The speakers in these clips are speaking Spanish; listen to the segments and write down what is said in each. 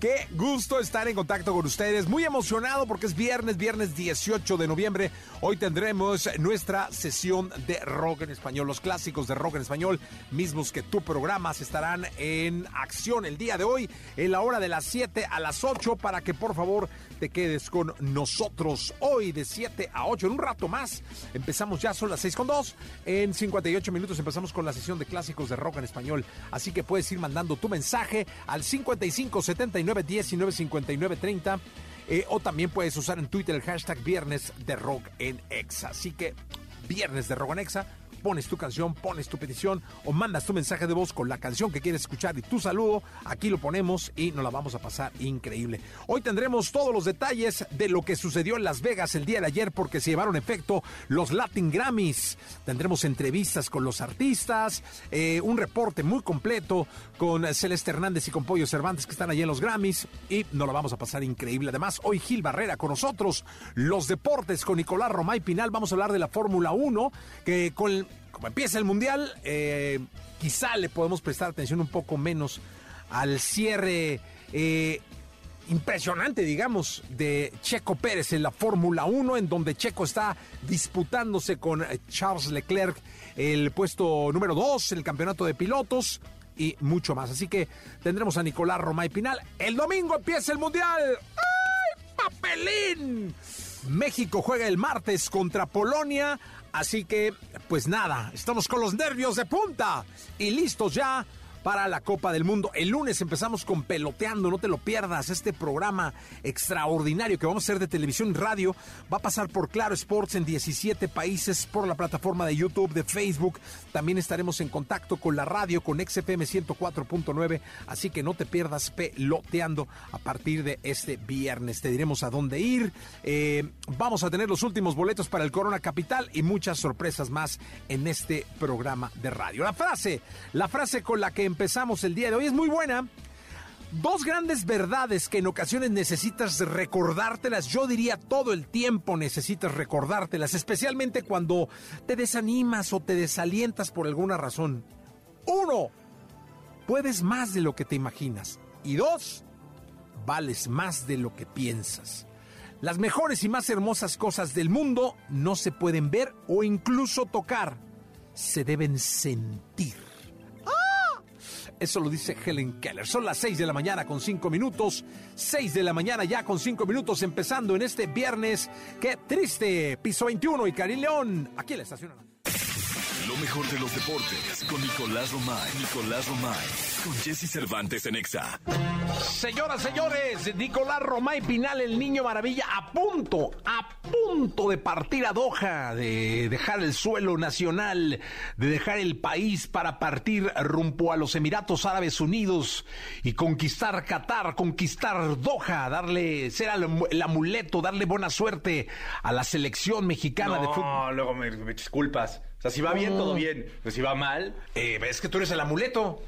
Qué gusto estar en contacto con ustedes. Muy emocionado porque es viernes, viernes 18 de noviembre. Hoy tendremos nuestra sesión de rock en español. Los clásicos de rock en español, mismos que tu programas, estarán en acción el día de hoy, en la hora de las 7 a las 8, para que por favor te quedes con nosotros. Hoy de 7 a 8, en un rato más. Empezamos ya, son las 6 con 2. En 58 minutos empezamos con la sesión de clásicos de rock en español. Así que puedes ir mandando tu mensaje al 55 79 19 59 30. o también puedes usar en Twitter el hashtag Viernes de Rock en Exa. Así que Viernes de Rock en Exa pones tu canción, pones tu petición o mandas tu mensaje de voz con la canción que quieres escuchar y tu saludo. Aquí lo ponemos y nos la vamos a pasar increíble. Hoy tendremos todos los detalles de lo que sucedió en Las Vegas el día de ayer porque se llevaron efecto los Latin Grammys. Tendremos entrevistas con los artistas, eh, un reporte muy completo con Celeste Hernández y con Pollo Cervantes que están allí en los Grammys y nos la vamos a pasar increíble. Además, hoy Gil Barrera con nosotros, los deportes con Nicolás Romay Pinal. Vamos a hablar de la Fórmula 1 que con como empieza el Mundial, eh, quizá le podemos prestar atención un poco menos al cierre eh, impresionante, digamos, de Checo Pérez en la Fórmula 1, en donde Checo está disputándose con Charles Leclerc el puesto número 2 en el campeonato de pilotos y mucho más. Así que tendremos a Nicolás Romay Pinal. El domingo empieza el Mundial. ¡Ay, papelín! México juega el martes contra Polonia. Así que, pues nada, estamos con los nervios de punta y listos ya para la Copa del Mundo. El lunes empezamos con Peloteando, no te lo pierdas, este programa extraordinario que vamos a hacer de televisión y radio. Va a pasar por Claro Sports en 17 países, por la plataforma de YouTube, de Facebook. También estaremos en contacto con la radio, con XFM 104.9, así que no te pierdas Peloteando a partir de este viernes. Te diremos a dónde ir. Eh, vamos a tener los últimos boletos para el Corona Capital y muchas sorpresas más en este programa de radio. La frase, la frase con la que empezamos el día de hoy es muy buena. Dos grandes verdades que en ocasiones necesitas recordártelas, yo diría todo el tiempo necesitas recordártelas, especialmente cuando te desanimas o te desalientas por alguna razón. Uno, puedes más de lo que te imaginas. Y dos, vales más de lo que piensas. Las mejores y más hermosas cosas del mundo no se pueden ver o incluso tocar, se deben sentir. Eso lo dice Helen Keller. Son las 6 de la mañana con 5 minutos. 6 de la mañana ya con 5 minutos empezando en este viernes. Qué triste. Piso 21 y Karim León. Aquí la estación. Lo mejor de los deportes con Nicolás Romay. Nicolás Romay. Con Jesse Cervantes en Exa. Señoras, señores, Nicolás Romay Pinal, el niño maravilla, a punto, a punto de partir a Doha, de dejar el suelo nacional, de dejar el país para partir rumbo a los Emiratos Árabes Unidos y conquistar Qatar, conquistar Doha, darle, ser el, amuleto, darle buena suerte a la selección mexicana de fútbol. No, luego me, me disculpas. Sea, si va bien, todo bien. Pero si va mal. Eh, es que tú eres el amuleto.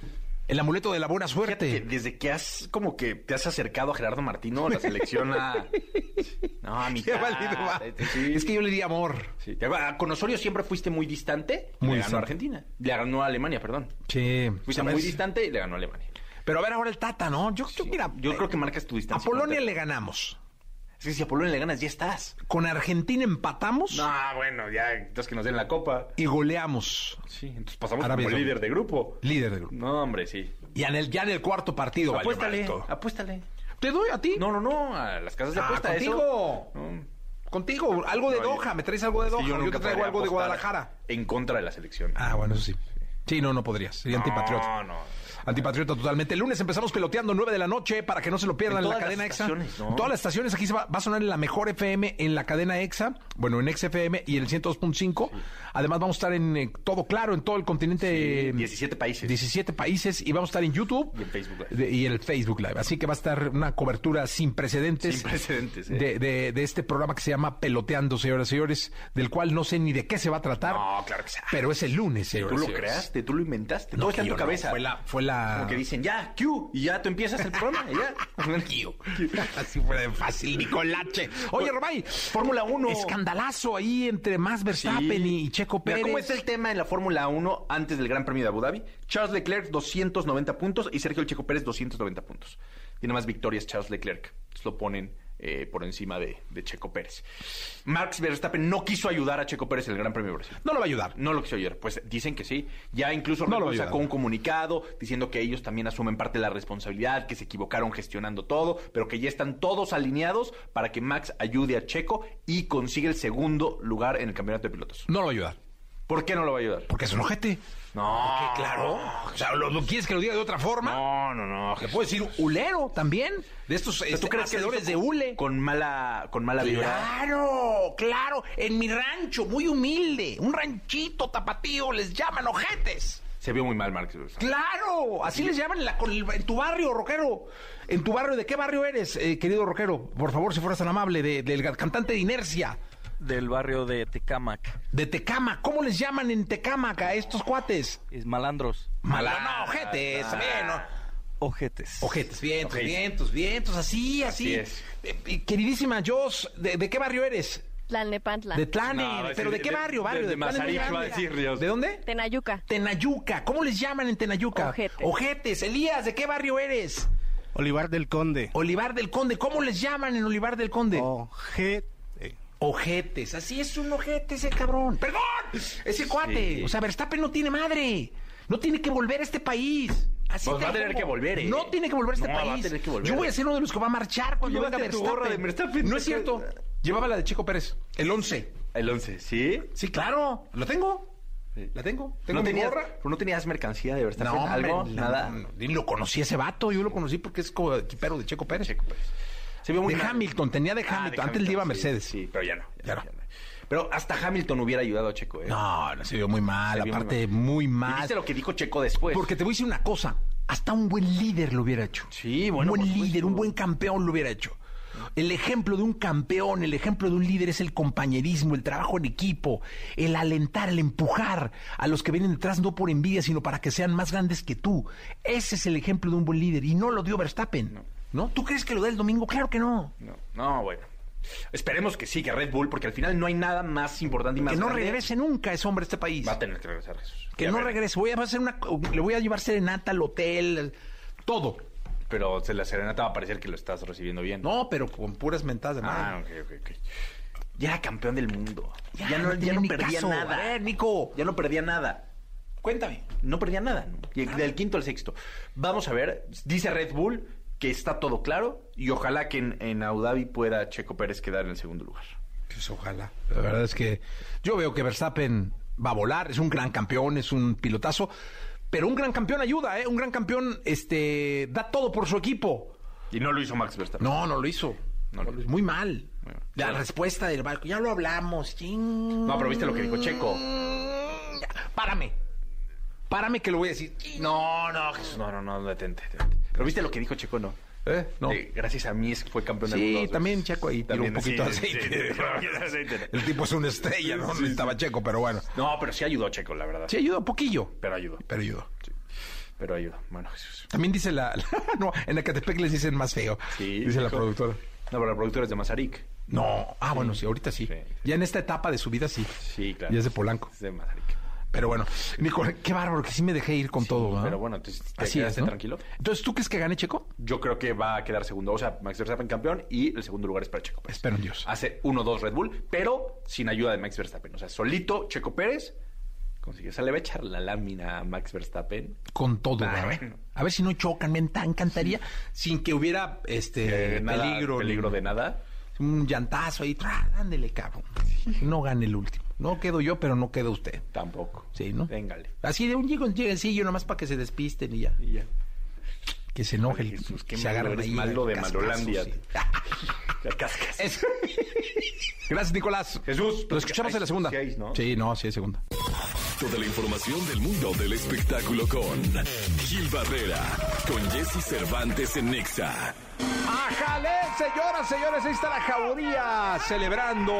El amuleto de la buena suerte. Que desde que has como que te has acercado a Gerardo Martino, la selección a... No, a mi Es que yo le di amor. Sí. Con Osorio siempre fuiste muy distante. Muy le ganó a Argentina. Le ganó a Alemania, perdón. Sí. Fuiste muy distante y le ganó a Alemania. Pero a ver ahora el Tata, ¿no? Yo, yo mira, yo creo que marcas tu distancia. A Polonia le ganamos. Es que si a Polonia le ganas, ya estás. Con Argentina empatamos No, bueno, ya, entonces que nos den la copa. y goleamos. Sí, entonces pasamos Arabia como líder de grupo. Líder del grupo. No, hombre, sí. Y en el, ya en el cuarto partido, Apuéstale, apuéstale. ¿Te doy a ti? No, no, no, a las casas de Ah, apuesta, contigo. eso. No. Contigo, algo de No, yo- Doha. ¿Me traes algo de Sí, Doha? yo, te traigo algo de Guadalajara. En contra de la selección. Ah, bueno, eso sí. Sí, no, no podrías. Sería antipatriota. No, no. Antipatriota totalmente. El lunes empezamos peloteando 9 de la noche para que no se lo pierdan En en, la cadena EXA. ¿no? Todas las estaciones aquí se va, va a sonar en la mejor FM en la cadena EXA, bueno, en XFM y en el 102.5. Además vamos a estar en eh, todo claro, en todo el continente. Sí, 17 países. 17 países y vamos a estar en YouTube Y en Facebook Live. de- y en el Facebook Live. Así que va a estar una cobertura sin precedentes, Sin precedentes, ¿eh? de, de- de este programa que se llama Peloteando, señoras y señores, del cual no sé ni de qué se va a tratar. No, claro que sí. Pero es el lunes, señoras Tú y lo señores. creaste, tú lo inventaste. No, Todo está en tu no, cabeza. fue la- fue la- Como que dicen, ya, Q, y ya tú empiezas el programa, ya. Así fue de fácil, Nicolache. Oye, Romay, Fórmula 1. escandalazo ahí entre Max Verstappen y, y Checo Mira, Pérez. ¿Cómo está el tema en la Fórmula 1 antes del Gran Premio de Abu Dhabi? Charles Leclerc 290 puntos y Sergio El Checo Pérez 290 puntos. Tiene más victorias Charles Leclerc. Entonces lo ponen eh, por encima de, de Checo Pérez. Max Verstappen no quiso ayudar a Checo Pérez en el Gran Premio de Brasil. No lo va a ayudar. No lo quiso ayudar. Pues dicen que sí. Ya incluso No lo sacó un comunicado diciendo que ellos también asumen parte de la responsabilidad, que se equivocaron gestionando todo, pero que ya están todos alineados para que Max ayude a Checo y consiga el segundo lugar en el campeonato de pilotos. No lo va a ayudar. ¿Por qué no lo va a ayudar? Porque es un ojete. No, Claro. O sea, ¿lo, lo quieres que lo diga de otra forma? No, no, no. Le puedo decir hulero también. De estos ¿Tú este, crees que de hule. Con mala, con mala vibra. Claro, claro. En mi rancho, muy humilde. Un ranchito tapatío, les llaman ojetes. Se vio muy mal, Marx. Claro, así les llaman la- en tu barrio, rockero. En tu barrio, ¿de qué barrio eres, eh, querido rockero? Por favor, si fueras tan amable, de- del cantante de Inercia, del barrio de Tecámac. de Tecama. ¿Cómo les llaman en Tecámac a estos cuates? Es malandros. Mala, no, ojetes, bien, ¿no? Ojetes. Ojetes, vientos, Ojetes. vientos, vientos, así, así. Así es. Eh, queridísima Jos, ¿de, de qué barrio eres? Tlalnepantla. De Tlane, No, pero ¿de qué de- barrio? barrio de- de Tlane Mazarik, va a decir Dios. ¿De dónde? Tenayuca. Tenayuca. ¿Cómo les llaman en Tenayuca? Ojetes. Ojetes. Elías, ¿de qué barrio eres? Olivar del Conde. Olivar del Conde. ¿Cómo les llaman en Olivar del Conde? Ojete. Ojetes. Así es un ojete ese cabrón. ¡Perdón! Ese cuate. O sea, Verstappen no tiene madre. No tiene que volver a este país. Así Pues va a tener que volver, ¿eh? No tiene que volver a este No, va a país. tener que volver. Yo voy a ser uno de los que va a marchar cuando venga Llévate tu Verstappen. gorra de Verstappen. No es cierto. Llevaba la de Chico Pérez. El 11. El 11, ¿sí? Sí, claro. ¿Lo tengo? La tengo. ¿Tengo ¿No mi tenías, gorra? pero no tenías mercancía de Verstappen? No, ¿Algo? Nada. no, lo conocí ese vato. Yo lo conocí porque es como equipero de Checo Pérez. Checo Pérez. Se vio muy De mal. Hamilton. Tenía de Ah, Hamilton. de Antes le iba a Mercedes. Sí, pero ya no. Ya no. Pero hasta Hamilton hubiera ayudado a Checo, ¿eh? No, no se vio muy mal. Vio Aparte, mal. muy ¿Y mal. viste lo que dijo Checo después? Porque te voy a decir una cosa, hasta un buen líder lo hubiera hecho. Sí, bueno, Un buen líder, supuesto. un buen campeón lo hubiera hecho. El ejemplo de un campeón, el ejemplo de un líder es el compañerismo, el trabajo en equipo, el alentar, el empujar a los que vienen detrás no por envidia, sino para que sean más grandes que tú. Ese es el ejemplo de un buen líder y no lo dio Verstappen. ¿No? ¿Tú crees que lo da el domingo? Claro que no. No, no, bueno. Esperemos que sí, que Red Bull, porque al final no hay nada más importante y más Que no grande. regrese nunca ese hombre a este país. Va a tener que regresar Jesús. Que Ya no regrese. Voy a hacer una, le voy a llevar serenata al hotel, todo. Pero se la serenata va a parecer que lo estás recibiendo bien. No, pero con puras mentadas de madre. Ah, ok, ok, ok. Ya era campeón del mundo. Ya, Ya, no, no ya no perdía caso. nada. A ver, Nico. Ya no perdía nada. Cuéntame. No perdía nada. ¿no? Y del quinto al sexto. Vamos a ver. Dice Red Bull que está todo claro y ojalá que en, en Abu Dhabi pueda Checo Pérez quedar en el segundo lugar. Pues ojalá. La verdad es que yo veo que Verstappen va a volar, es un gran campeón, es un pilotazo, pero un gran campeón ayuda, ¿eh? Un gran campeón este, da todo por su equipo. Y no lo hizo Max Verstappen. No, no lo hizo. No lo lo hizo. Muy mal. La respuesta del barco, ya lo hablamos. ching. No, pero viste lo que dijo Checo. Ya, Párame. Párame que lo voy a decir. No, no, Jesús, no, no, no, detente, detente. Pero viste lo que dijo Checo, ¿no? ¿Eh? No. Eh, gracias a mí es que fue campeón del mundo. Sí, también. Checo ahí tiró un poquito de sí, aceite. sí. El tipo es una estrella, ¿no? No estaba Checo, pero bueno. No, pero sí ayudó Checo, la verdad. Sí, ayudó poquillo. Pero ayudó. Pero ayudó. Pero ayudó. Bueno, Jesús. También dice la... no, en Ecatepec les dicen más feo. Sí, dice la productora. No, pero la productora es de Mazarik. No. Ah, bueno, sí, ahorita sí. Sí. Ya en esta etapa de su vida sí. Sí, claro. Ya es de Polanco. Es de Mazarik. Pero bueno, Nico, qué bárbaro, que sí me dejé ir con todo. ¿verdad? Pero bueno, entonces te Así quedaste es, ¿no? tranquilo. Entonces, ¿tú crees que gane Checo? Yo creo que va a quedar segundo. O sea, Max Verstappen campeón y el segundo lugar es para Checo Pérez. Espero en Dios. Hace 1-2 Red Bull, pero sin ayuda de Max Verstappen. O sea, solito Checo Pérez consiguió. O sea, le va a echar la lámina a Max Verstappen. Con todo, Ah. A ver si no chocan, me encantaría, sin que hubiera este Eh, nada- peligro. peligro de nada. Un llantazo ahí, ándele, cabrón. No gane el último. No quedo yo, pero no queda usted. Tampoco. Sí, ¿no? Véngale. Así de un llego, lleguecillo nomás para que se despisten y ya. Y ya. Que se enoje, Ay, Jesús, qué se malo agarran eres, ahí. malo de Malolandia. sí. Eso. Gracias, Nicolás. Jesús, Lo escuchamos en la segunda. sí hay, ¿no? Sí, no, sí, es segunda. Toda la información del mundo del espectáculo con Gil Barrera, con Jesse Cervantes en Nexa. ¡Ájale, señoras, señores! Ahí está la jauría celebrando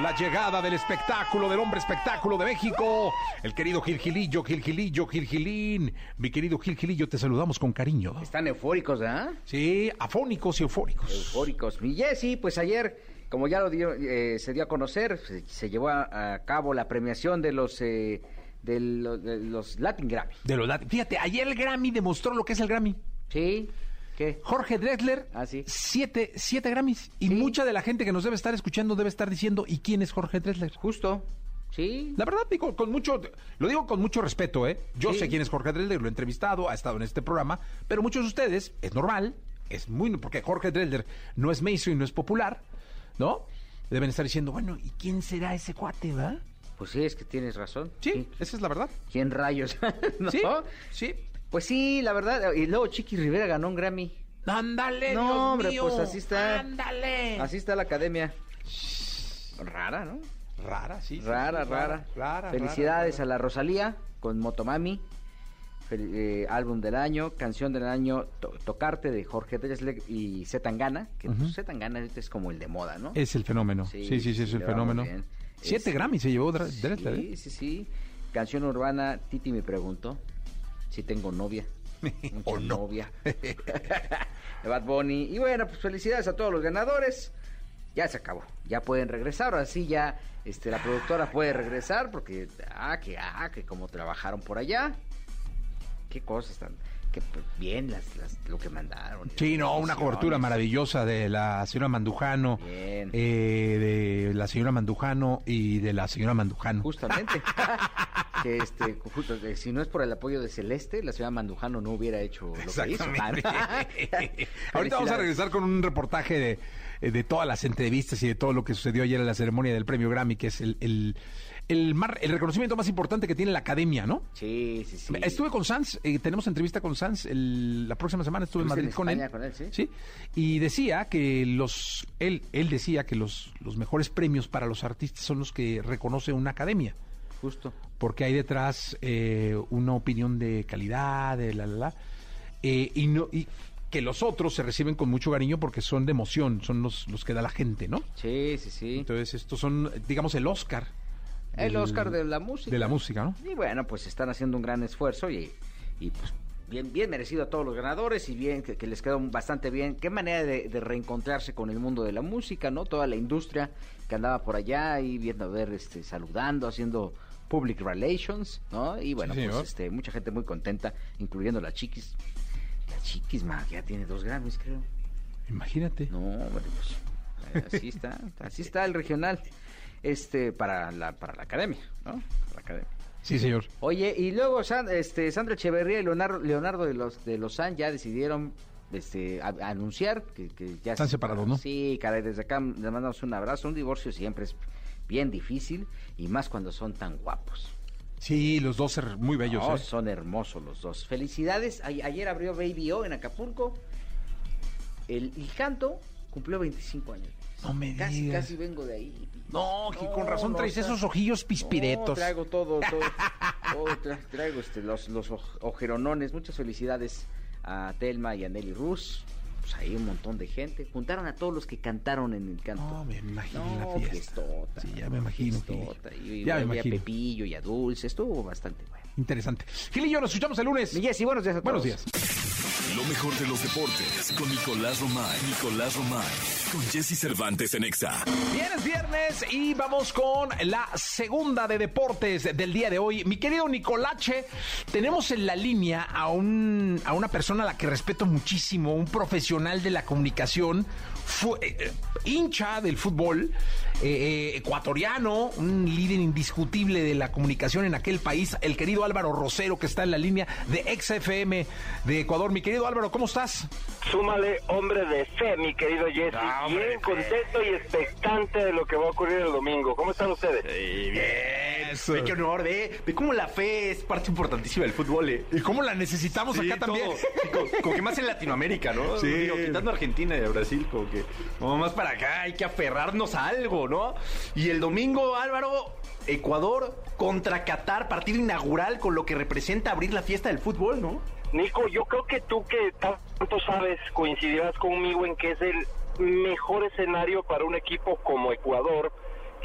la llegada del espectáculo, del hombre espectáculo de México. El querido Gil Gilillo, Gil Gilillo, Gil Gilín. Mi querido Gil Gilillo, te saludamos con cariño. Están eufóricos, ¿verdad? Sí, afónicos y eufóricos. Eufóricos. Mi Jessy, pues ayer, como ya lo dio, eh, se dio a conocer, se, se llevó a, a cabo la premiación de los eh, de lo- de los Latin Grammy. De los lat- Fíjate, ayer el Grammy demostró lo que es el Grammy. ¿Sí? ¿Qué? Jorge Drexler, Ah, sí. siete, siete Grammys. Y mucha de la gente que nos debe estar escuchando debe estar diciendo, ¿y quién es Jorge Drexler? Justo. Sí. La verdad, digo, con mucho, lo digo con mucho respeto, ¿eh? Yo Sí. sé quién es Jorge Drexler, lo he entrevistado, ha estado en este programa, pero muchos de ustedes, es normal, es muy, porque Jorge Drexler no es mainstream, no es popular, ¿no? Deben estar diciendo, bueno, ¿y quién será ese cuate, va? Pues sí, es que tienes razón. Sí, esa es la verdad. ¿Quién rayos? ¿No? Sí, sí. Pues sí, la verdad. Y luego Chiqui Rivera ganó un Grammy. Ándale, No, Dios hombre, mío. pues así está. Ándale. Así está la academia. Rara, ¿no? Rara, sí. sí, Rara, sí, rara. rara, Felicidades rara, a la Rosalía con Motomami. Fel- eh, álbum del año, canción del año, To- Tocarte de Jorge Drexler y Zetangana, que pues, Zetangana ahorita es como el de moda, ¿no? Es el fenómeno. Sí, sí, sí, es el fenómeno. Siete Es- Grammys se llevó Dre- Drexler, ¿eh? Sí, sí, sí. Canción urbana, Titi me preguntó si tengo novia. ¿O no? novia. Bad Bunny. Y bueno, pues felicidades a todos los ganadores. Ya se acabó. Ya pueden regresar. Ahora sí ya este, la productora puede regresar porque, ah, que, ah, que como trabajaron por allá. Qué cosas tan... Que pues, bien las, las- lo que mandaron. Sí, no, una cobertura maravillosa de la señora Mandujano, Bien. eh, de la señora Mandujano y de la señora Mandujano. Justamente. que este, justo, que si no es por el apoyo de Celeste, la señora Mandujano no hubiera hecho lo que hizo. Ahorita vamos a regresar con un reportaje de, eh, de todas las entrevistas y de todo lo que sucedió ayer en la ceremonia del premio Grammy, que es el, el, el, mar- el reconocimiento más importante que tiene la academia, ¿no? Sí, sí, sí. Estuve con Sanz, eh, tenemos entrevista con Sanz el- la próxima semana, estuve en Madrid en con él. Con él, ¿sí? y decía que los, él, él decía que los, los mejores premios para los artistas son los que reconoce una academia, Justo. porque hay detrás eh, una opinión de calidad, de la, la, la, eh, y, no, y que los otros se reciben con mucho cariño porque son de emoción, son los, los que da la gente, ¿no? Sí, sí, sí. Entonces estos son, digamos, el Oscar. el del- Oscar de la música. De la música, ¿no? Y bueno, pues están haciendo un gran esfuerzo y, y pues bien, bien merecido a todos los ganadores y bien que, que les quedó bastante bien. Qué manera de, de reencontrarse con el mundo de la música, ¿no? Toda la industria que andaba por allá y viendo a ver, este, saludando, haciendo public relations, ¿no? Y bueno, Sí, pues este, mucha gente muy contenta, incluyendo la Chiquis. La Chiquis, ma, ya tiene dos Grammys, creo. Imagínate. No, hombre, pues así está, así está el regional, este, para la, para la academia, ¿no? Para la academia. Sí, señor. Oye, y luego San- este, Sandra Echeverría y Leonardo, Leonardo de los de Lozán ya decidieron este, a- a anunciar que, que ya Están se- separados, ¿no? Sí, caray, desde acá les mandamos un abrazo. Un divorcio siempre es bien difícil y más cuando son tan guapos. Sí, los dos muy bellos, ¿eh? son hermosos los dos. Felicidades. A- ayer abrió Baby O en Acapulco. El, el canto cumplió 25 años. No me Casi, digas. casi vengo de ahí. No, que con razón no, traes esos ojillos pispiretos. No, traigo todo, todo. todo tra- traigo este, los, los oj- ojeronones. Muchas felicidades a Telma y a Nelly Rus. Pues ahí un montón de gente. Juntaron a todos los que cantaron en el canto. No, me imagino No, la fiesta. fiestota. Sí, ya me imagino, fiestota. Y, y Ya me imagino. Pepillo y a Dulce. Estuvo bastante bueno. Interesante. Gil y yo nos escuchamos el lunes. Mi Jessy, buenos días a Buenos todos. días. Lo mejor de los deportes con Nicolás Romay. Nicolás Romay. Con Jesse Cervantes en Exa. Bien, es viernes y vamos con la segunda de deportes del día de hoy. Mi querido Nicolache, tenemos en la línea a, un, a una persona a la que respeto muchísimo, un profesional de la comunicación, eh, eh, hincha del fútbol, eh, eh, ecuatoriano, un líder indiscutible de la comunicación en aquel país, el querido Álvaro Rosero, que está en la línea de XFM de Ecuador. Mi querido Álvaro, ¿cómo estás? Súmale hombre de fe, mi querido Jesse. Ah, Bien contento y expectante de lo que va a ocurrir el domingo. ¿Cómo están ustedes? Eso. Ve qué honor, ve, ve cómo la fe es parte importantísima del fútbol, eh. ¿Y cómo la necesitamos Sí, acá también? Sí, como, como que más en Latinoamérica, ¿no? Sí. Digo, quitando Argentina y a Brasil, como que como más para acá hay que aferrarnos a algo, ¿no? Y el domingo, Álvaro, Ecuador contra Qatar, partido inaugural con lo que representa abrir la fiesta del fútbol, ¿no? Nico, yo creo que tú que tanto sabes coincidirás conmigo en que es el mejor escenario para un equipo como Ecuador,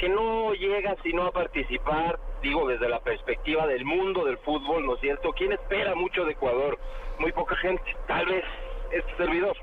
que no llega sino a participar, digo, desde la perspectiva del mundo del fútbol, ¿no es cierto? ¿Quién espera mucho de Ecuador? Muy poca gente, tal vez este servidor.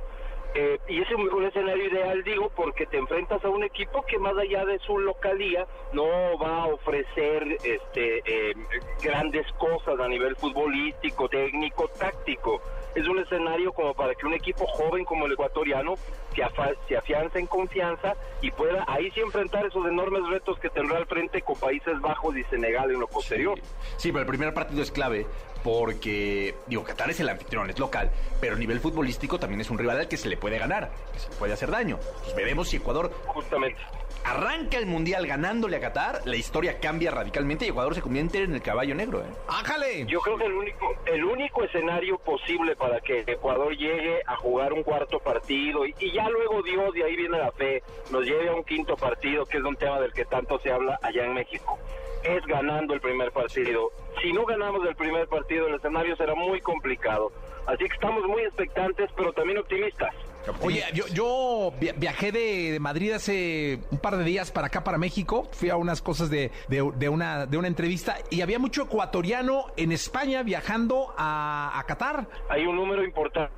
Eh, y es un, un escenario ideal, digo, porque te enfrentas a un equipo que más allá de su localía no va a ofrecer este, eh, grandes cosas a nivel futbolístico, técnico, táctico. Es un escenario como para que un equipo joven como el ecuatoriano se, afa- se afiance en confianza y pueda ahí sí enfrentar esos enormes retos que tendrá al frente con Países Bajos y Senegal en lo posterior. Sí, pero el primer partido es clave porque, digo, Qatar es el anfitrión, es local, pero a nivel futbolístico también es un rival al que se le puede ganar, que se le puede hacer daño. Pues veremos si Ecuador Justamente. arranca el Mundial ganándole a Qatar, la historia cambia radicalmente y Ecuador se convierte en el caballo negro, ¿eh? ¡Ájale! Yo creo que el único, el único escenario posible para que Ecuador llegue a jugar un cuarto partido y, y ya luego Dios, y ahí viene la fe, nos lleve a un quinto partido, que es un tema del que tanto se habla allá en México, es ganando el primer partido. Si no ganamos el primer partido, el escenario será muy complicado. Así que estamos muy expectantes, pero también optimistas. Oye, yo, yo via- viajé de, de Madrid hace un par de días para acá, para México. Fui a unas cosas de, de- de una, de una entrevista y había mucho ecuatoriano en España viajando a, a Qatar. hay un número importante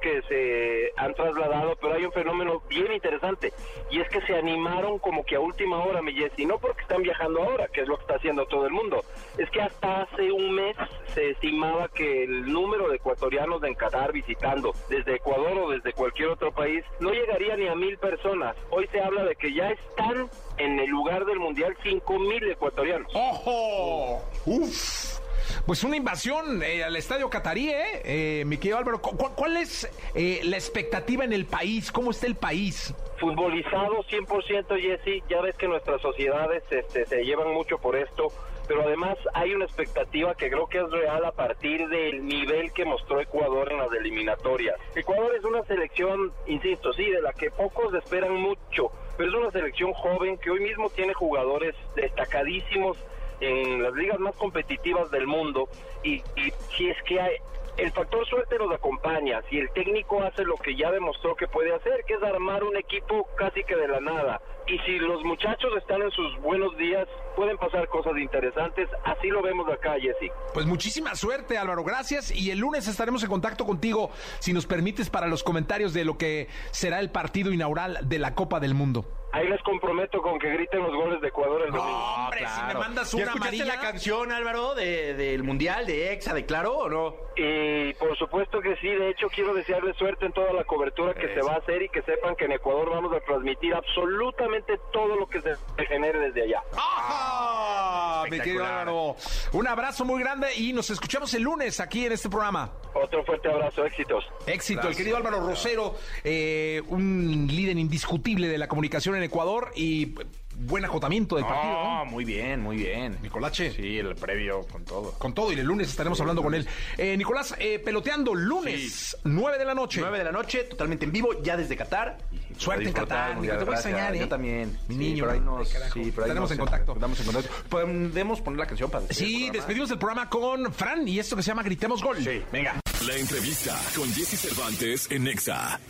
que se han trasladado, pero hay un fenómeno bien interesante y es que se animaron como que a última hora, mi Jessy, no porque están viajando ahora, que es lo que está haciendo todo el mundo, es que hasta hace un mes se estimaba que el número de ecuatorianos en Qatar visitando desde Ecuador o desde cualquier otro país no llegaría ni a mil personas. Hoy se habla de que ya están en el lugar del mundial cinco mil ecuatorianos. ¡Ojo! ¡Uf! Pues una invasión eh, al estadio catarí, ¿eh? Eh, mi querido Álvaro, ¿cu- cu- ¿cuál es eh, la expectativa en el país? ¿Cómo está el país? futbolizado 100% Jesse, ya ves que nuestras sociedades este, se llevan mucho por esto, pero además hay una expectativa que creo que es real a partir del nivel que mostró Ecuador en las eliminatorias. Ecuador es una selección, insisto, sí, de la que pocos esperan mucho, pero es una selección joven que hoy mismo tiene jugadores destacadísimos en las ligas más competitivas del mundo y, y si es que hay, el factor suerte nos acompaña, si el técnico hace lo que ya demostró que puede hacer, que es armar un equipo casi que de la nada. Y si los muchachos están en sus buenos días, pueden pasar cosas interesantes. Así lo vemos acá, Jesse. Pues muchísima suerte, Álvaro, gracias. Y el lunes estaremos en contacto contigo, si nos permites, para los comentarios de lo que será el partido inaugural de la Copa del Mundo. Ahí les comprometo con que griten los goles de Ecuador el domingo. hombre, si me mandas ¿Ya una escuchaste amarilla... la canción, Álvaro, de- del Mundial, de EXA, de Claro o no? Y por supuesto que sí, de hecho quiero desearles suerte en toda la cobertura que se va a hacer y que sepan que en Ecuador vamos a transmitir absolutamente todo lo que se genere desde allá. ¡Ah! Mi querido. Álvaro, un abrazo muy grande y nos escuchamos el lunes aquí en este programa. Otro fuerte abrazo, éxitos. Éxito, el querido Álvaro Rosero, eh, un líder indiscutible de la comunicación en Ecuador y eh, buen acotamiento del partido. Muy bien, muy bien. Nicolache. Sí, el previo con todo. Con todo, y el lunes estaremos hablando con él. Eh, Nicolás, eh, peloteando, lunes, 9 de la noche. 9 de la noche, totalmente en vivo, ya desde Qatar. Suerte en Qatar. Nico, te voy a Gracias. extrañar, ¿eh? Yo también. Mi Sí, niño. Pero ahí nos, sí, pero ahí Estaremos nos- en contacto. Estamos en contacto. Podemos poner la canción para el Sí, despedimos el programa con Fran y esto que se llama Gritemos Gol. Sí, venga. La entrevista con Jesse Cervantes en Nexa.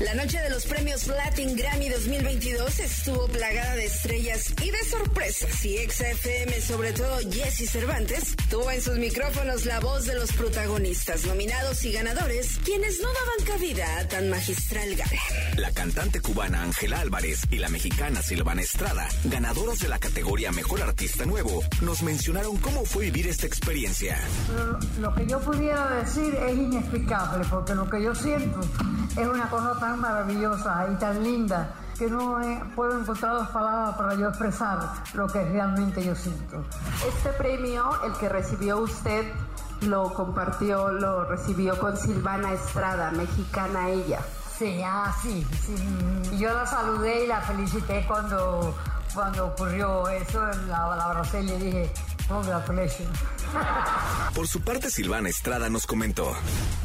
La noche de los premios Latin Grammy 2022 estuvo plagada de estrellas y de sorpresas y XFM, sobre todo Jesse Cervantes, tuvo en sus micrófonos la voz de los protagonistas, nominados y ganadores, quienes no daban cabida a tan magistral gala. La cantante cubana Ángela Álvarez y la mexicana Silvana Estrada, ganadoras de la categoría Mejor Artista Nuevo, nos mencionaron cómo fue vivir esta experiencia. Lo, lo que yo pudiera decir es inexplicable, porque lo que yo siento es una cosa tan maravillosa y tan linda que no eh, puedo encontrar las palabras para yo expresar lo que realmente yo siento. Este premio, el que recibió usted, lo compartió, lo recibió con Silvana Estrada, mexicana ella. Sí, ah, sí, sí. Yo la saludé y la felicité cuando, cuando ocurrió eso, la, la abracé y le dije, Por su parte, Silvana Estrada nos comentó.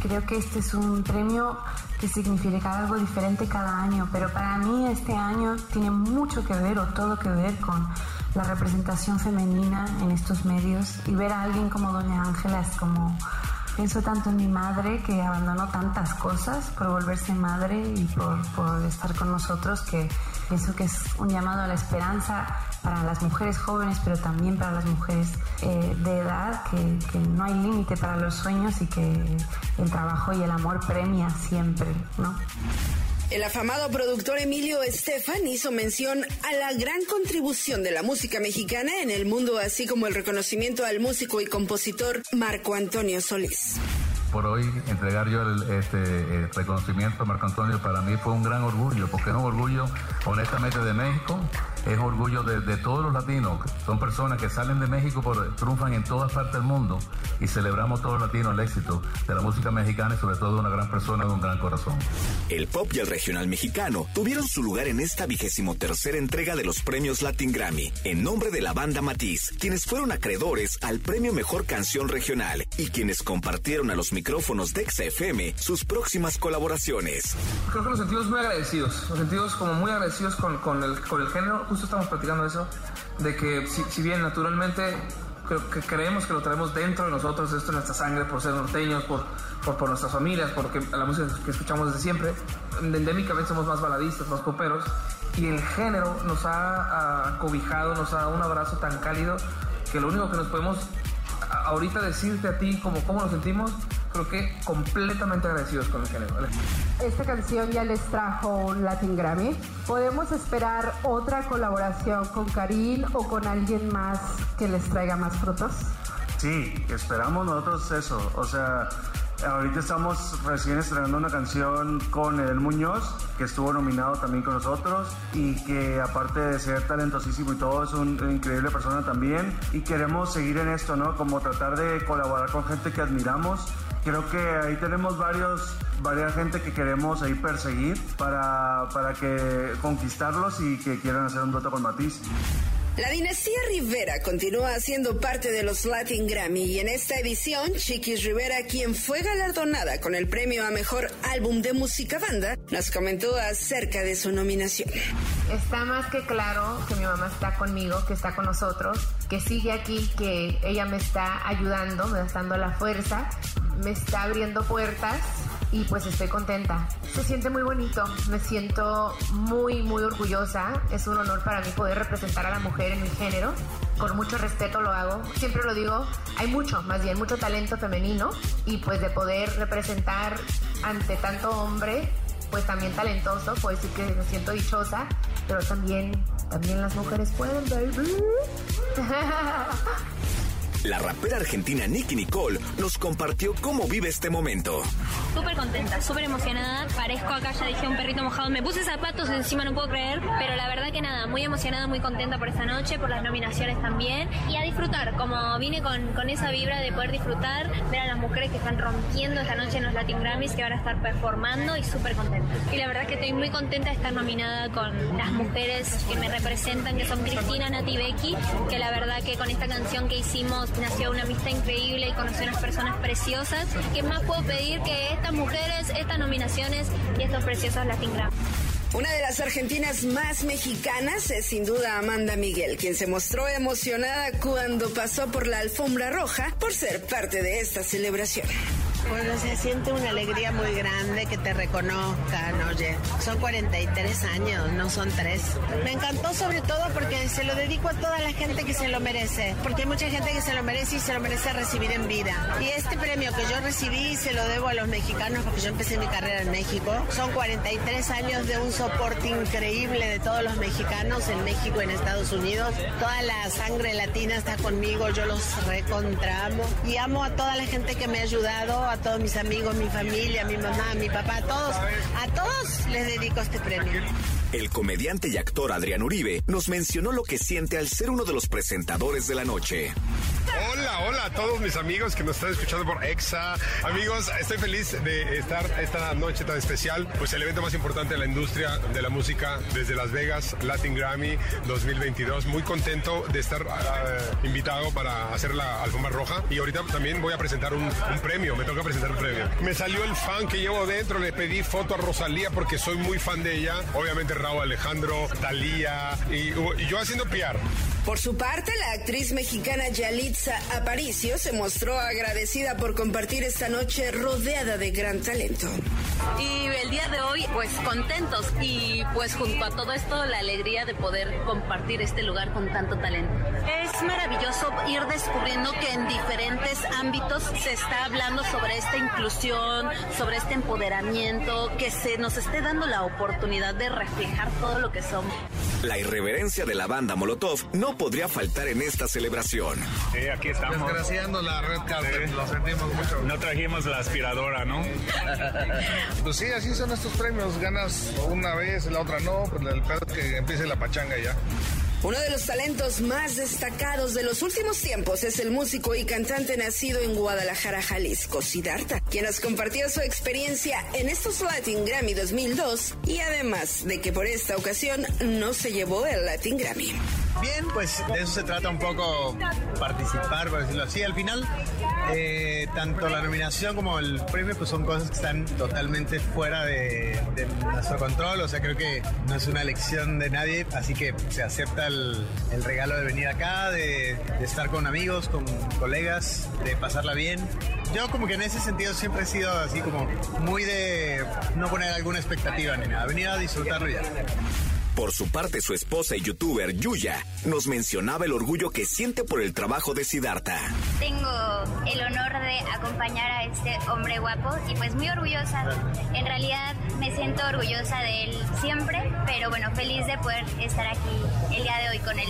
Creo que este es un premio que significa algo diferente cada año, pero para mí este año tiene mucho que ver o todo que ver con la representación femenina en estos medios y ver a alguien como Doña Ángela es como pienso tanto en mi madre que abandonó tantas cosas por volverse madre y por, por, estar con nosotros que pienso que es un llamado a la esperanza para las mujeres jóvenes pero también para las mujeres eh, de edad que, no hay límite para los sueños y que el trabajo y el amor premia siempre, ¿no? El afamado productor Emilio Estefan hizo mención a la gran contribución de la música mexicana en el mundo, así como el reconocimiento al músico y compositor Marco Antonio Solís. Por hoy entregar yo el, este eh, reconocimiento a Marco Antonio. Para mí fue un gran orgullo, porque es orgullo honestamente de México, es orgullo de, de, todos los latinos. Son personas que salen de México, por, triunfan en todas partes del mundo y celebramos todos los latinos el éxito de la música mexicana y sobre todo de una gran persona de un gran corazón. El pop y el regional mexicano tuvieron su lugar en esta vigésimo tercera entrega de los premios Latin Grammy, en nombre de la banda Matiz, quienes fueron acreedores al premio Mejor Canción Regional y quienes compartieron a los micrófonos de XFM sus próximas colaboraciones. Creo que nos sentimos muy agradecidos, nos sentimos como muy agradecidos con, con, el, con el género, justo estamos platicando eso, de que si, si bien naturalmente creo que creemos que lo traemos dentro de nosotros, esto en nuestra sangre, por ser norteños, por, por, por nuestras familias, porque la música que escuchamos desde siempre, endémicamente somos más baladistas, más poperos, y el género nos ha cobijado, nos ha dado un abrazo tan cálido que lo único que nos podemos ahorita decirte a ti como cómo nos sentimos, creo que completamente agradecidos con el género. Esta canción ya les trajo un Latin Grammy. ¿Podemos esperar otra colaboración con Karim o con alguien más que les traiga más frutos? Sí, esperamos nosotros eso. O sea, ahorita estamos recién estrenando una canción con Edel Muñoz, que estuvo nominado también con nosotros y que aparte de ser talentosísimo y todo, es una increíble persona también. Y queremos seguir en esto, ¿no? Como tratar de colaborar con gente que admiramos creo que ahí tenemos varios, varias gente que queremos ahí perseguir para, para que conquistarlos y que quieran hacer un dueto con Matiz. La dinastía Rivera continúa siendo parte de los Latin Grammy y en esta edición, Chiquis Rivera, quien fue galardonada con el premio a Mejor Álbum de Música Banda, nos comentó acerca de su nominación. Está más que claro que mi mamá está conmigo, que está con nosotros, que sigue aquí, que ella me está ayudando, me está dando la fuerza, me está abriendo puertas y pues estoy contenta. Se siente muy bonito, me siento muy, muy orgullosa. Es un honor para mí poder representar a la mujer en mi género. Con mucho respeto lo hago. Siempre lo digo, hay mucho, más bien mucho talento femenino y pues de poder representar ante tanto hombre, pues también talentoso, puedo decir que me siento dichosa, pero también, también las mujeres pueden, baby. La rapera argentina Nicky Nicole nos compartió cómo vive este momento. Súper contenta, súper emocionada. Parezco acá, ya dije un perrito mojado. Me puse zapatos encima, no puedo creer. Pero la verdad que nada, muy emocionada, muy contenta por esta noche, por las nominaciones también. Y a disfrutar, como vine con, con esa vibra de poder disfrutar, ver a las mujeres que están rompiendo esta noche en los Latin Grammys, que van a estar performando y súper contenta. Y la verdad que estoy muy contenta de estar nominada con las mujeres que me representan, que son Cristina, Nati Becky, que la verdad que con esta canción que hicimos nació una amistad increíble y conocí unas personas preciosas. ¿Qué más puedo pedir que estas mujeres, estas nominaciones y estos preciosos Latin Grammy? Una de las argentinas más mexicanas es sin duda Amanda Miguel, quien se mostró emocionada cuando pasó por la alfombra roja por ser parte de esta celebración. Bueno, se siente una alegría muy grande que te reconozcan, oye. Son 43 años, no son tres. Me encantó sobre todo porque se lo dedico a toda la gente que se lo merece. Porque hay mucha gente que se lo merece y se lo merece recibir en vida. Y este premio que yo recibí se lo debo a los mexicanos porque yo empecé mi carrera en México. Son 43 años de un soporte increíble de todos los mexicanos en México en Estados Unidos. Toda la sangre latina está conmigo, yo los recontramo. Y amo a toda la gente que me ha ayudado, todos mis amigos, mi familia, mi mamá, mi papá, a todos. A todos les dedico este premio. El comediante y actor Adrián Uribe nos mencionó lo que siente al ser uno de los presentadores de la noche. Hola, hola a todos mis amigos que nos están escuchando por EXA. Amigos, estoy feliz de estar esta noche tan especial, pues el evento más importante de la industria de la música desde Las Vegas, Latin Grammy 2022. Muy contento de estar ah, invitado para hacer la alfombra roja y ahorita también voy a presentar un, premio, me toca presentar un premio. Me salió el fan que llevo dentro, le pedí foto a Rosalía porque soy muy fan de ella. Obviamente Raúl Alejandro, Talía y, y yo haciendo PR. Por su parte, la actriz mexicana Aparicio se mostró agradecida por compartir esta noche rodeada de gran talento. Y el día de hoy, pues contentos y pues junto a todo esto, la alegría de poder compartir este lugar con tanto talento. Es maravilloso ir descubriendo que en diferentes ámbitos se está hablando sobre esta inclusión, sobre este empoderamiento, que se nos esté dando la oportunidad de reflejar todo lo que somos. La irreverencia de la banda Molotov no podría faltar en esta celebración. Eh, aquí estamos. Desgraciando la red carpet, Sí. lo sentimos mucho. No trajimos la aspiradora, ¿no? Pues sí, así son estos premios. Ganas una vez, la otra no. Pues el pedo que empiece la pachanga ya. Uno de los talentos más destacados de los últimos tiempos es el músico y cantante nacido en Guadalajara, Jalisco, Siddhartha, quien nos compartió su experiencia en estos Latin Grammy 2002 y además de que por esta ocasión no se llevó el Latin Grammy. Bien, pues de eso se trata un poco participar, por decirlo así. Al final, eh, tanto la nominación como el premio pues son cosas que están totalmente fuera de, nuestro control. O sea, creo que no es una elección de nadie, así que se acepta el, regalo de venir acá, de, estar con amigos, con colegas, de pasarla bien. Yo como que en ese sentido siempre he sido así como muy de no poner alguna expectativa ni nada, venir a disfrutarlo ya. Por su parte, su esposa y youtuber Yuya nos mencionaba el orgullo que siente por el trabajo de Siddhartha. Tengo el honor de acompañar a este hombre guapo y pues muy orgullosa. En realidad me siento orgullosa de él siempre, pero bueno, feliz de poder estar aquí el día de hoy con él.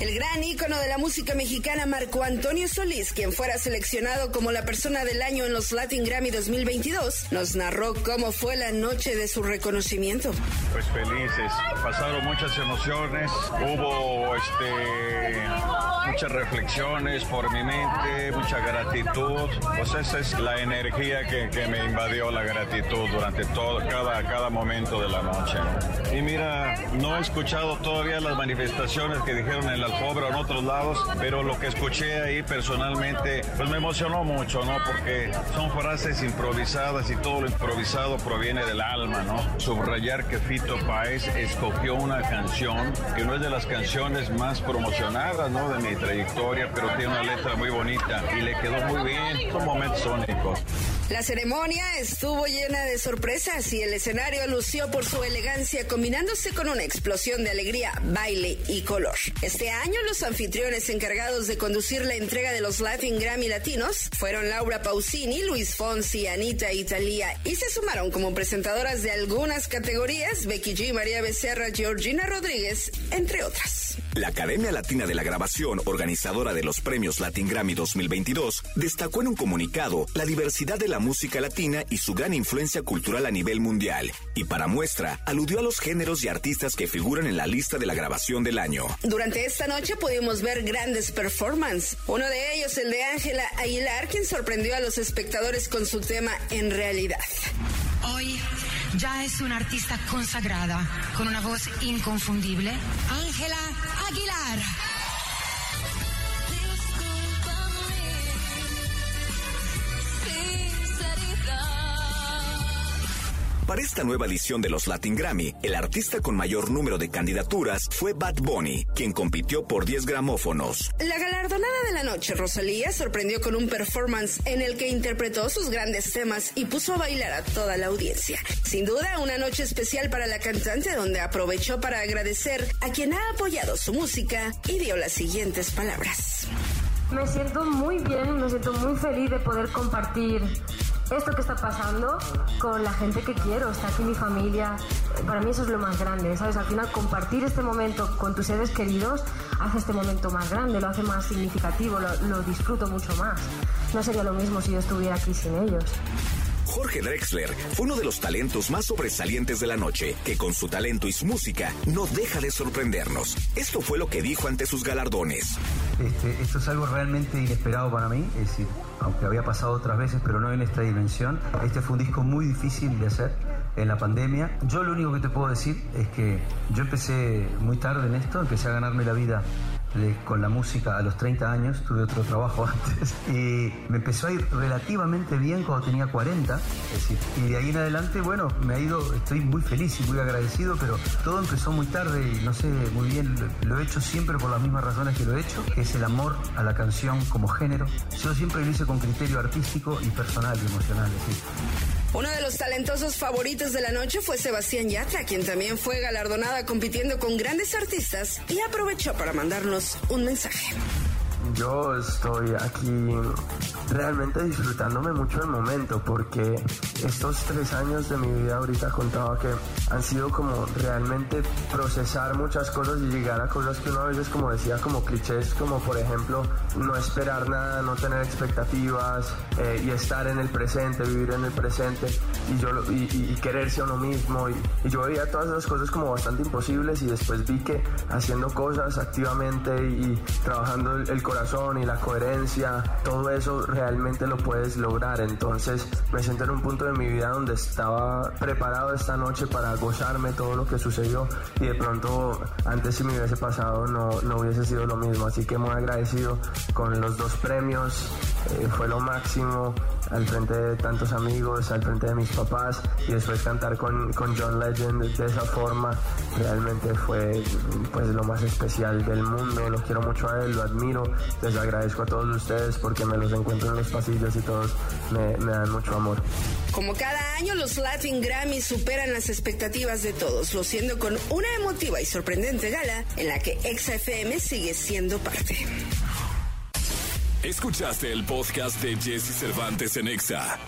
El gran ícono de la música mexicana Marco Antonio Solís, quien fuera seleccionado como la persona del año en los Latin Grammy 2022, nos narró cómo fue la noche de su reconocimiento. Pues felices, pasaron muchas emociones, hubo este muchas reflexiones por mi mente, mucha gratitud, pues esa es la energía que, que me invadió la gratitud durante todo, cada, cada momento de la noche. ¿no? Y mira, no he escuchado todavía las manifestaciones que dijeron en la alfombra o en otros lados, pero lo que escuché ahí personalmente, pues me emocionó mucho, ¿no? Porque son frases improvisadas y todo lo improvisado proviene del alma, ¿no? Subrayar que Fito Páez escogió una canción que no es de las canciones más promocionadas, ¿no? De mi trayectoria, pero tiene una letra muy bonita y le quedó muy bien. Son momentos. La ceremonia estuvo llena de sorpresas y el escenario lució por su elegancia combinándose con una explosión de alegría, baile y color. Este año los anfitriones encargados de conducir la entrega de los Latin Grammy Latinos fueron Laura Pausini, Luis Fonsi, Anita Italia y se sumaron como presentadoras de algunas categorías Becky G, María Becerra, Georgina Rodríguez, entre otras. La Academia Latina de la Grabación, organizadora de los premios Latin Grammy 2022, destacó en un comunicado la diversidad de la música latina y su gran influencia cultural a nivel mundial. Y para muestra, aludió a los géneros y artistas que figuran en la lista de la grabación del año. Durante esta noche pudimos ver grandes performances. Uno de ellos, el de Ángela Aguilar, quien sorprendió a los espectadores con su tema En realidad. Hoy ya es una artista consagrada, con una voz inconfundible, Ángela Aguilar. Para esta nueva edición de los Latin Grammy, el artista con mayor número de candidaturas fue Bad Bunny, quien compitió por 10 gramófonos. La galardonada de la noche, Rosalía, sorprendió con un performance en el que interpretó sus grandes temas y puso a bailar a toda la audiencia. Sin duda, una noche especial para la cantante donde aprovechó para agradecer a quien ha apoyado su música y dio las siguientes palabras. Me siento muy bien, me siento muy feliz de poder compartir esto que está pasando con la gente que quiero. Está aquí mi familia. Para mí eso es lo más grande, ¿sabes? Al final compartir este momento con tus seres queridos hace este momento más grande, lo hace más significativo, lo, lo disfruto mucho más. No sería lo mismo si yo estuviera aquí sin ellos. Jorge Drexler fue uno de los talentos más sobresalientes de la noche, que con su talento y su música no deja de sorprendernos. Esto fue lo que dijo ante sus galardones. Este, esto es algo realmente inesperado para mí, es decir, aunque había pasado otras veces, pero no en esta dimensión. Este fue un disco muy difícil de hacer en la pandemia. Yo lo único que te puedo decir es que yo empecé muy tarde en esto, empecé a ganarme la vida con la música a los 30 años, tuve otro trabajo antes, y me empezó a ir relativamente bien cuando tenía 40, es decir, y de ahí en adelante, bueno, me ha ido, estoy muy feliz y muy agradecido, pero todo empezó muy tarde y no sé muy bien, lo, lo he hecho siempre por las mismas razones que lo he hecho, que es el amor a la canción como género. Yo siempre lo hice con criterio artístico y personal y emocional, es decir, Uno de los talentosos favoritos de la noche fue Sebastián Yatra, quien también fue galardonada compitiendo con grandes artistas y aprovechó para mandarnos un mensaje. Yo estoy aquí realmente disfrutándome mucho el momento porque estos tres años de mi vida ahorita contaba que han sido como realmente procesar muchas cosas y llegar a cosas que uno a veces como decía como clichés como por ejemplo no esperar nada, no tener expectativas eh, y estar en el presente, vivir en el presente y, yo, y, y- y quererse a uno mismo y, y yo veía todas esas cosas como bastante imposibles y después vi que haciendo cosas activamente y trabajando el, el corazón y la coherencia, todo eso realmente lo puedes lograr. Entonces me siento en un punto de mi vida donde estaba preparado esta noche para gozarme todo lo que sucedió y de pronto antes si me hubiese pasado no, no hubiese sido lo mismo. Así que muy agradecido con los dos premios, eh, fue lo máximo al frente de tantos amigos, al frente de mis papás y después cantar con, con John Legend de esa forma realmente fue pues lo más especial del mundo, lo quiero mucho a él, lo admiro, les agradezco a todos ustedes porque me los encuentro en los pasillos y todos me, me dan mucho amor. Como cada año, los Latin Grammy superan las expectativas de todos, lo siendo con una emotiva y sorprendente gala en la que XFM sigue siendo parte. Escuchaste el podcast de Jesse Cervantes en Exa.